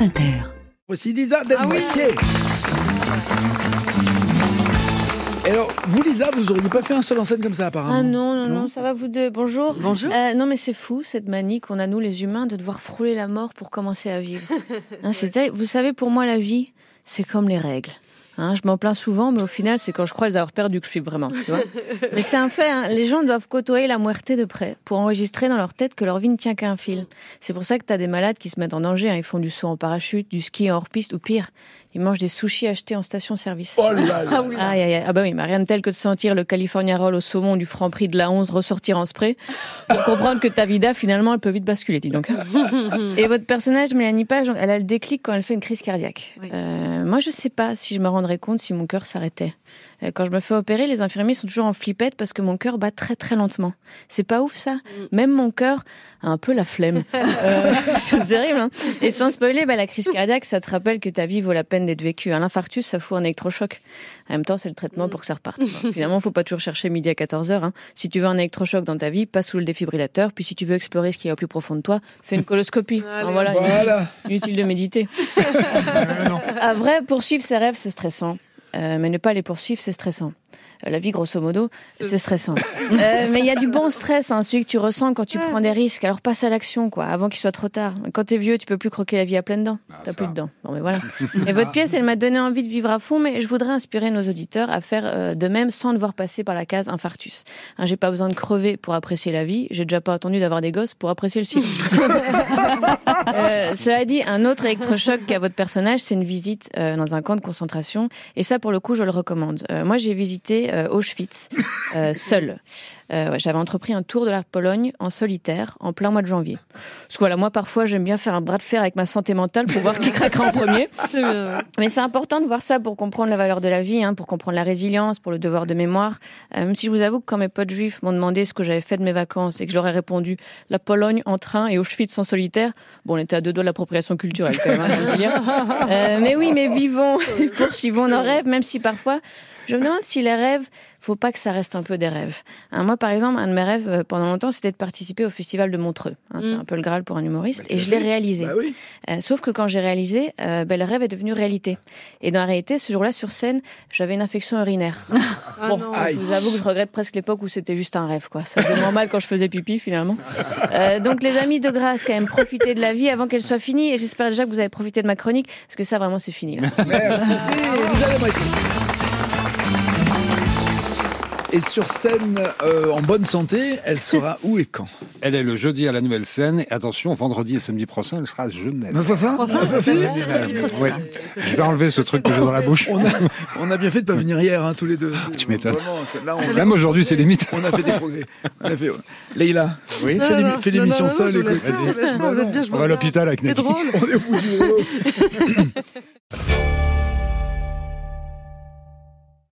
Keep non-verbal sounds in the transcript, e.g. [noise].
France Inter. Voici Lisa Del Ah oui. Alors, vous Lisa, vous auriez pas fait un seul en scène comme ça apparemment Ah non, non, non, ça va vous deux. Bonjour. Bonjour. Euh, non, mais c'est fou cette manie qu'on a, nous les humains, de devoir frôler la mort pour commencer à vivre. [laughs] Hein. Vous savez, pour moi, la vie, c'est comme les règles. Hein, je m'en plains souvent, mais au final, c'est quand je crois les avoir perdues que je suis vraiment. tu vois. [laughs] mais c'est un fait, hein, les gens doivent côtoyer la muerte de près pour enregistrer dans leur tête que leur vie ne tient qu'à un fil. C'est pour ça que tu as des malades qui se mettent en danger. hein. Ils font du saut en parachute, du ski en hors-piste, ou pire, ils mangent des sushis achetés en station-service. Oh là là aïe, aïe. Ah bah oui, mais rien de tel que de sentir le California Roll au saumon du franc prix de la 11 ressortir en spray pour comprendre que ta vida, finalement, elle peut vite basculer, dis donc. [laughs] Et votre personnage, Mélanie Page, elle a le déclic quand elle fait une crise cardiaque. Euh, moi, je sais pas si je me rendrais compte si mon cœur s'arrêtait. Euh, Quand je me fais opérer, les infirmiers sont toujours en flippette parce que mon cœur bat très très lentement. C'est pas ouf ça? Même mon cœur a un peu la flemme. [laughs] Euh, [laughs] c'est terrible. Hein Et sans spoiler, bah, la crise cardiaque, ça te rappelle que ta vie vaut la peine d'être vécue. Un infarctus, ça fout un électrochoc. En même temps, c'est le traitement pour que ça reparte. Bon, finalement, faut pas toujours chercher midi à 14h. Hein. Si tu veux un électrochoc dans ta vie, passe sous le défibrillateur. Puis si tu veux explorer ce qui est au plus profond de toi, fais une coloscopie. Hein, voilà, inutile- Voilà Inutile de méditer. [laughs] À vrai, poursuivre ses rêves, c'est stressant. Euh, mais ne pas les poursuivre, c'est stressant. La vie, grosso modo, c'est stressant. [laughs] Euh, mais il y a du bon stress, hein, celui que tu ressens quand tu prends des risques. Alors passe à l'action, quoi, avant qu'il soit trop tard. Quand t'es vieux, tu peux plus croquer la vie à pleines dents. T'as plus de dents. Bon, mais voilà. [laughs] Et votre pièce, elle m'a donné envie de vivre à fond, mais je voudrais inspirer nos auditeurs à faire euh, de même sans devoir passer par la case infarctus. Hein, j'ai pas besoin de crever pour apprécier la vie. J'ai déjà pas attendu d'avoir des gosses pour apprécier le ciel. [laughs] Euh, cela dit, un autre électrochoc qu'a votre personnage, c'est une visite euh, dans un camp de concentration. Et ça, pour le coup, je le recommande. Euh, moi, j'ai visité euh, Auschwitz, euh, [laughs] seul. Euh, ouais, J'avais entrepris un tour de la Pologne en solitaire, en plein mois de janvier. Parce que voilà, moi, parfois, j'aime bien faire un bras de fer avec ma santé mentale pour voir qui craquera en premier. [laughs] Mais c'est important de voir ça pour comprendre la valeur de la vie, hein, pour comprendre la résilience, pour le devoir de mémoire. Euh, même si je vous avoue que quand mes potes juifs m'ont demandé ce que j'avais fait de mes vacances et que je leur ai répondu la Pologne en train et Auschwitz en solitaire, bon, on était à deux doigts de l'appropriation culturelle quand même. hein, je veux dire. [laughs] Mais oui, mais vivons et poursuivons nos rêves, même si parfois, je me demande si les rêves, faut pas que ça reste un peu des rêves. Hein, moi, par exemple, un de mes rêves euh, pendant longtemps, c'était de participer au festival de Montreux. Hein, C'est un peu le Graal pour un humoriste, et je l'ai réalisé. Bah oui Euh, sauf que quand j'ai réalisé, euh, ben, le rêve est devenu réalité. Et dans la réalité, ce jour-là, sur scène, j'avais une infection urinaire. [laughs] bon, Aïe. je vous avoue que je regrette presque l'époque où c'était juste un rêve. quoi. Ça faisait moins mal quand je faisais pipi, finalement. Euh, donc, les amis de grâce, quand même, profitez de la vie avant qu'elle soit finie. Et j'espère déjà que vous avez profité de ma chronique, parce que ça, vraiment, c'est fini. Là. Merci. Et sur scène, euh, en bonne santé, elle sera où et quand Elle est le jeudi à la nouvelle scène. Et attention, vendredi et samedi prochain, elle sera à Genève. Ma Fafa. Je vais enlever ce truc que j'ai dans la bouche. on a, on a bien fait de pas venir hier, hein, tous les deux. Tu m'étonnes. Même aujourd'hui, c'est limite. on a fait des progrès. On a fait, Leïla, Oui. fais l'émi- fais l'émission seule. vous êtes bien, je On vous va à remercie. l'hôpital avec C'est drôle. On est au bout du rouleau. [laughs]